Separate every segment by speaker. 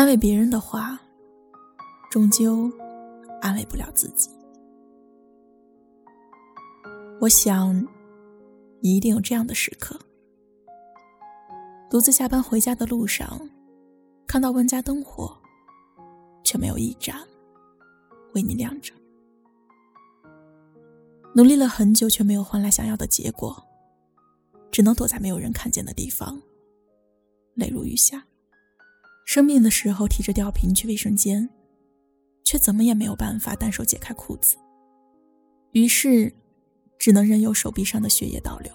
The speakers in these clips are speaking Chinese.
Speaker 1: 安慰别人的话，终究安慰不了自己。我想，你一定有这样的时刻：独自下班回家的路上，看到万家灯火，却没有一盏为你亮着；努力了很久，却没有换来想要的结果，只能躲在没有人看见的地方，泪如雨下。生病的时候提着吊瓶去卫生间，却怎么也没有办法单手解开裤子，于是只能任由手臂上的血液倒流。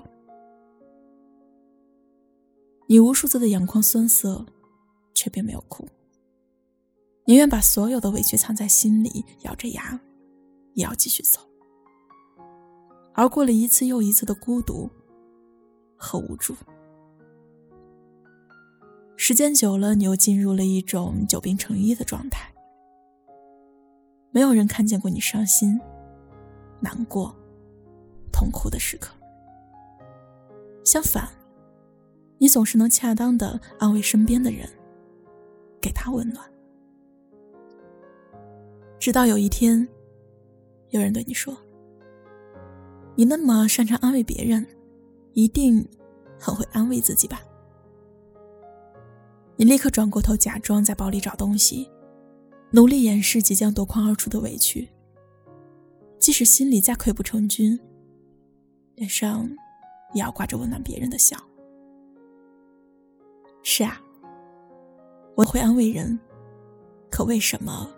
Speaker 1: 你无数次的眼眶酸涩，却并没有哭，宁愿把所有的委屈藏在心里，咬着牙也要继续走，熬过了一次又一次的孤独和无助。时间久了，你又进入了一种久病成医的状态。没有人看见过你伤心、难过、痛苦的时刻。相反，你总是能恰当的安慰身边的人，给他温暖。直到有一天，有人对你说：“你那么擅长安慰别人，一定很会安慰自己吧？”你立刻转过头，假装在包里找东西，努力掩饰即将夺眶而出的委屈。即使心里再溃不成军，脸上也要挂着温暖别人的笑。是啊，我会安慰人，可为什么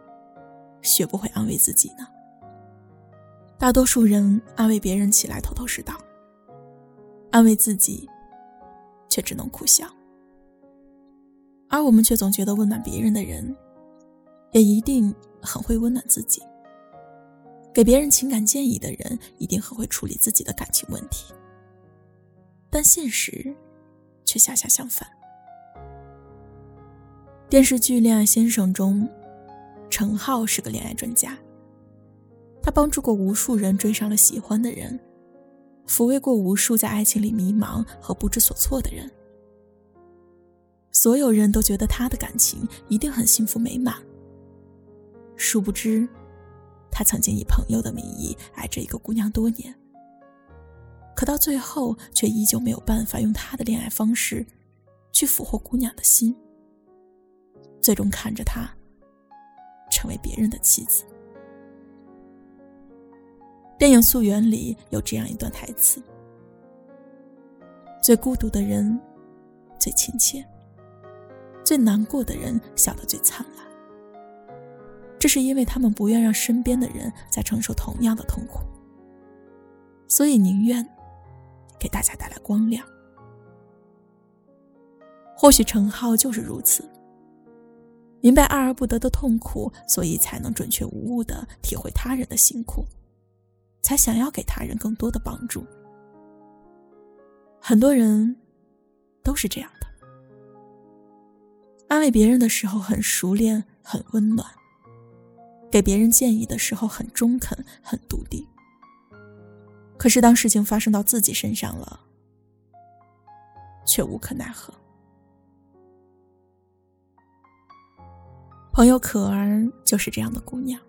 Speaker 1: 学不会安慰自己呢？大多数人安慰别人起来头头是道，安慰自己却只能苦笑。而我们却总觉得温暖别人的人，也一定很会温暖自己。给别人情感建议的人，一定很会处理自己的感情问题。但现实，却恰恰相反。电视剧《恋爱先生》中，陈浩是个恋爱专家，他帮助过无数人追上了喜欢的人，抚慰过无数在爱情里迷茫和不知所措的人。所有人都觉得他的感情一定很幸福美满。殊不知，他曾经以朋友的名义爱着一个姑娘多年，可到最后却依旧没有办法用他的恋爱方式去俘获姑娘的心，最终看着她成为别人的妻子。电影《溯源》里有这样一段台词：“最孤独的人，最亲切。”最难过的人笑得最灿烂，这是因为他们不愿让身边的人再承受同样的痛苦，所以宁愿给大家带来光亮。或许陈浩就是如此，明白爱而不得的痛苦，所以才能准确无误的体会他人的辛苦，才想要给他人更多的帮助。很多人都是这样的。安慰别人的时候很熟练、很温暖，给别人建议的时候很中肯、很笃定。可是当事情发生到自己身上了，却无可奈何。朋友可儿就是这样的姑娘，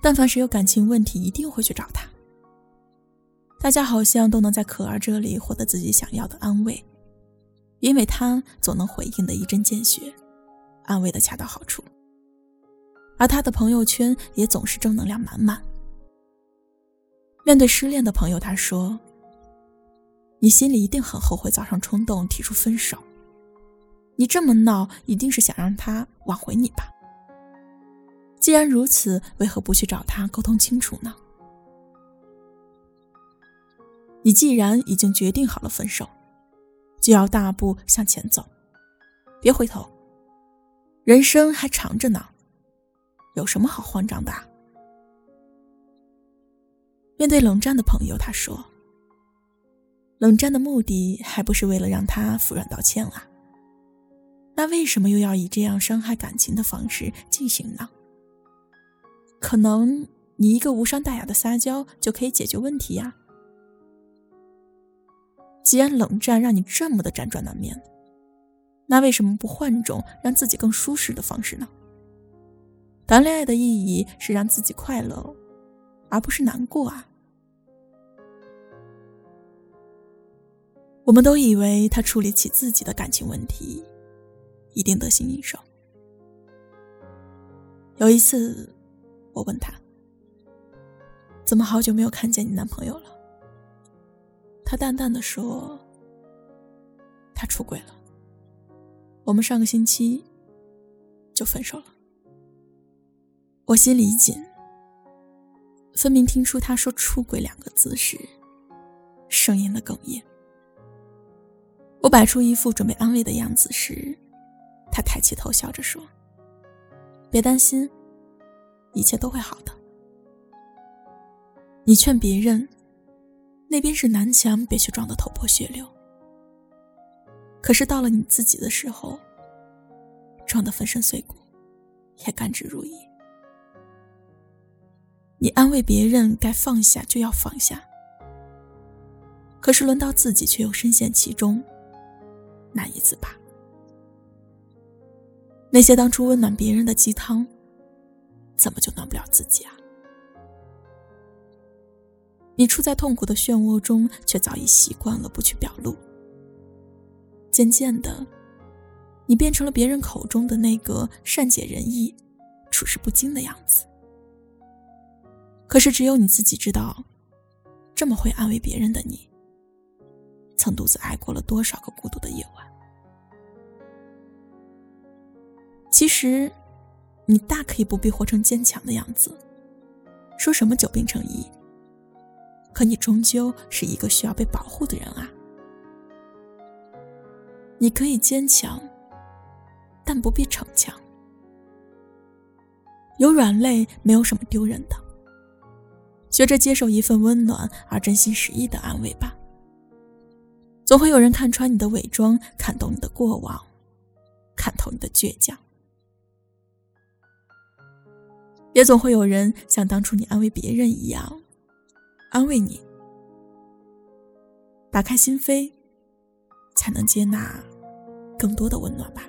Speaker 1: 但凡是有感情问题，一定会去找她。大家好像都能在可儿这里获得自己想要的安慰。因为他总能回应的一针见血，安慰的恰到好处，而他的朋友圈也总是正能量满满。面对失恋的朋友，他说：“你心里一定很后悔早上冲动提出分手，你这么闹，一定是想让他挽回你吧？既然如此，为何不去找他沟通清楚呢？你既然已经决定好了分手。”就要大步向前走，别回头。人生还长着呢，有什么好慌张的？面对冷战的朋友，他说：“冷战的目的还不是为了让他服软道歉啊？那为什么又要以这样伤害感情的方式进行呢？可能你一个无伤大雅的撒娇就可以解决问题呀。”既然冷战让你这么的辗转难眠，那为什么不换种让自己更舒适的方式呢？谈恋爱的意义是让自己快乐，而不是难过啊！我们都以为他处理起自己的感情问题，一定得心应手。有一次，我问他：“怎么好久没有看见你男朋友了？”他淡淡的说：“他出轨了。我们上个星期就分手了。”我心里一紧，分明听出他说“出轨”两个字时，声音的哽咽。我摆出一副准备安慰的样子时，他抬起头笑着说：“别担心，一切都会好的。”你劝别人，那边是南墙，别去撞得头破血流。可是到了你自己的时候，撞得粉身碎骨，也甘之如饴。你安慰别人，该放下就要放下，可是轮到自己却又深陷其中。难以自拔。那些当初温暖别人的鸡汤，怎么就暖不了自己啊？你处在痛苦的漩涡中，却早已习惯了不去表露。渐渐的，你变成了别人口中的那个善解人意、处事不惊的样子。可是，只有你自己知道，这么会安慰别人的你。曾独自挨过了多少个孤独的夜晚？其实，你大可以不必活成坚强的样子，说什么久病成医。可你终究是一个需要被保护的人啊！你可以坚强，但不必逞强。有软肋，没有什么丢人的。学着接受一份温暖而真心实意的安慰吧。总会有人看穿你的伪装，看懂你的过往，看透你的倔强。也总会有人像当初你安慰别人一样，安慰你。打开心扉，才能接纳更多的温暖吧。